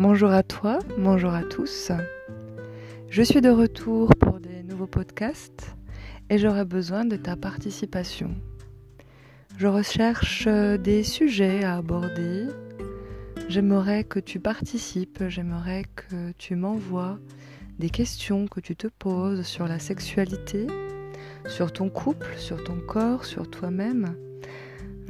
Bonjour à toi, bonjour à tous. Je suis de retour pour des nouveaux podcasts et j'aurai besoin de ta participation. Je recherche des sujets à aborder. J'aimerais que tu participes, j'aimerais que tu m'envoies des questions que tu te poses sur la sexualité, sur ton couple, sur ton corps, sur toi-même.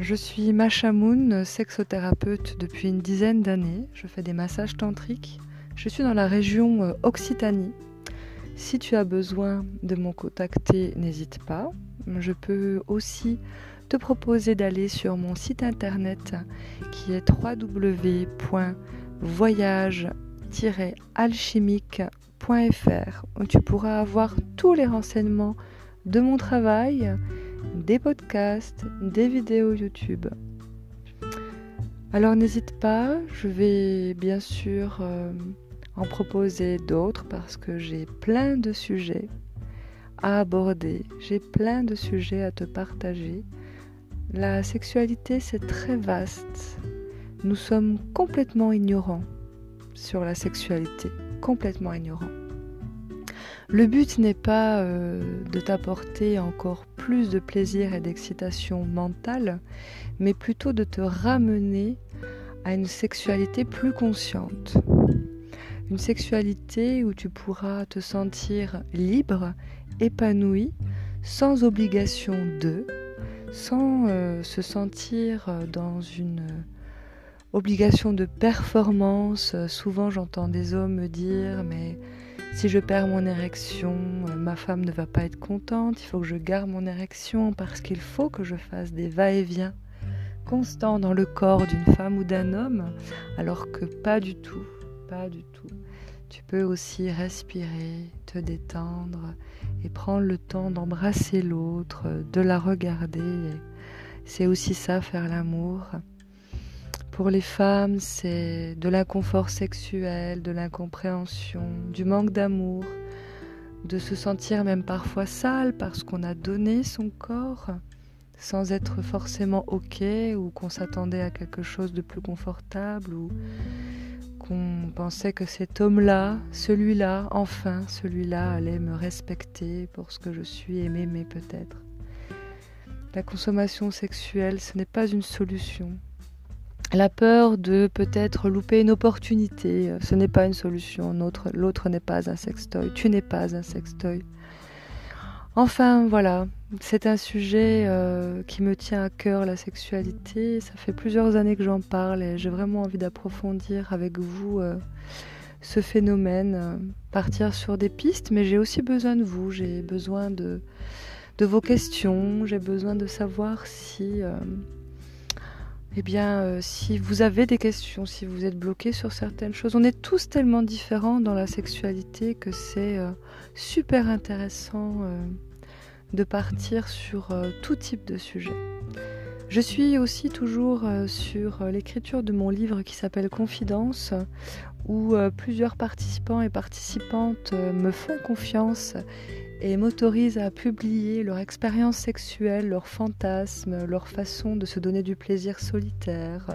Je suis Masha Moon, sexothérapeute depuis une dizaine d'années. Je fais des massages tantriques. Je suis dans la région euh, Occitanie. Si tu as besoin de me contacter, n'hésite pas. Je peux aussi te proposer d'aller sur mon site internet qui est www.voyage-alchimique.fr où tu pourras avoir tous les renseignements de mon travail, des podcasts, des vidéos YouTube. Alors n'hésite pas, je vais bien sûr euh, en proposer d'autres parce que j'ai plein de sujets à aborder, j'ai plein de sujets à te partager. La sexualité, c'est très vaste. Nous sommes complètement ignorants sur la sexualité, complètement ignorants. Le but n'est pas euh, de t'apporter encore plus de plaisir et d'excitation mentale, mais plutôt de te ramener à une sexualité plus consciente. Une sexualité où tu pourras te sentir libre, épanoui, sans obligation de, sans euh, se sentir dans une obligation de performance. Souvent j'entends des hommes me dire mais si je perds mon érection, euh, ma femme ne va pas être contente, il faut que je garde mon érection parce qu'il faut que je fasse des va-et-vient constants dans le corps d'une femme ou d'un homme, alors que pas du tout, pas du tout. Tu peux aussi respirer, te détendre et prendre le temps d'embrasser l'autre, de la regarder. C'est aussi ça, faire l'amour. Pour les femmes, c'est de l'inconfort sexuel, de l'incompréhension, du manque d'amour, de se sentir même parfois sale parce qu'on a donné son corps sans être forcément OK ou qu'on s'attendait à quelque chose de plus confortable ou qu'on pensait que cet homme-là, celui-là, enfin, celui-là allait me respecter pour ce que je suis et m'aimer peut-être. La consommation sexuelle, ce n'est pas une solution la peur de peut-être louper une opportunité, euh, ce n'est pas une solution. L'autre n'est pas un sextoy, tu n'es pas un sextoy. Enfin voilà, c'est un sujet euh, qui me tient à cœur, la sexualité. Ça fait plusieurs années que j'en parle et j'ai vraiment envie d'approfondir avec vous euh, ce phénomène, partir sur des pistes, mais j'ai aussi besoin de vous, j'ai besoin de, de vos questions, j'ai besoin de savoir si eh bien, euh, si vous avez des questions, si vous êtes bloqué sur certaines choses, on est tous tellement différents dans la sexualité que c'est euh, super intéressant euh, de partir sur tout type de sujet. Je suis aussi toujours sur l'écriture de mon livre qui s'appelle Confidence, où plusieurs participants et participantes me font confiance et m'autorisent à publier leur expérience sexuelle, leurs fantasmes, leur façon de se donner du plaisir solitaire,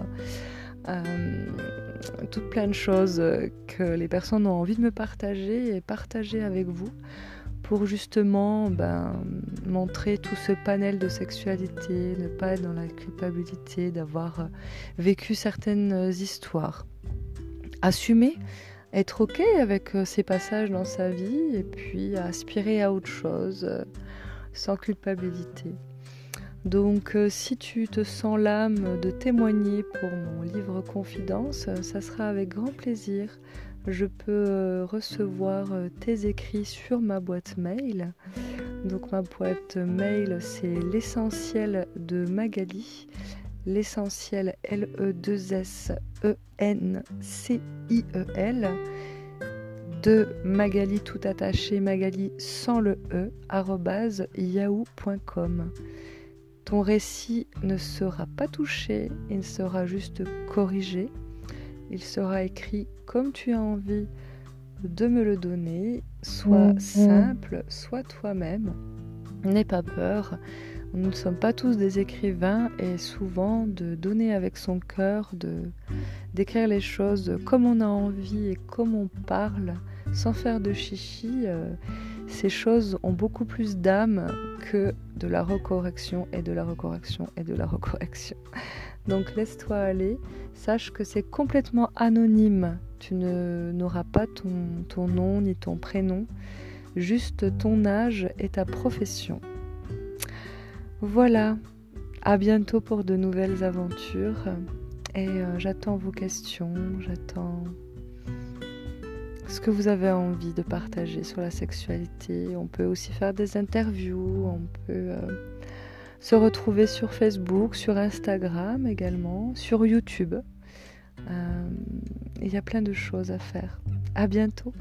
euh, toutes plein de choses que les personnes ont envie de me partager et partager avec vous pour justement ben, montrer tout ce panel de sexualité, ne pas être dans la culpabilité d'avoir vécu certaines histoires. Assumer être ok avec euh, ces passages dans sa vie et puis aspirer à autre chose euh, sans culpabilité. Donc euh, si tu te sens l'âme de témoigner pour mon livre Confidence, ça sera avec grand plaisir. Je peux recevoir tes écrits sur ma boîte mail. Donc ma boîte mail c'est l'essentiel de Magali l'essentiel L-E-2-S-E-N-C-I-E-L de Magali tout attaché, Magali sans le E, yahoo.com. Ton récit ne sera pas touché, il sera juste corrigé. Il sera écrit comme tu as envie de me le donner, soit simple, soit toi-même. N'aie pas peur. Nous ne sommes pas tous des écrivains et souvent de donner avec son cœur, de d'écrire les choses comme on a envie et comme on parle, sans faire de chichi, euh, ces choses ont beaucoup plus d'âme que de la recorrection et de la recorrection et de la recorrection. Donc laisse-toi aller, sache que c'est complètement anonyme. Tu n'auras pas ton, ton nom ni ton prénom, juste ton âge et ta profession. Voilà, à bientôt pour de nouvelles aventures et euh, j'attends vos questions, j'attends ce que vous avez envie de partager sur la sexualité. On peut aussi faire des interviews, on peut euh, se retrouver sur Facebook, sur Instagram également, sur YouTube. Euh, il y a plein de choses à faire. À bientôt.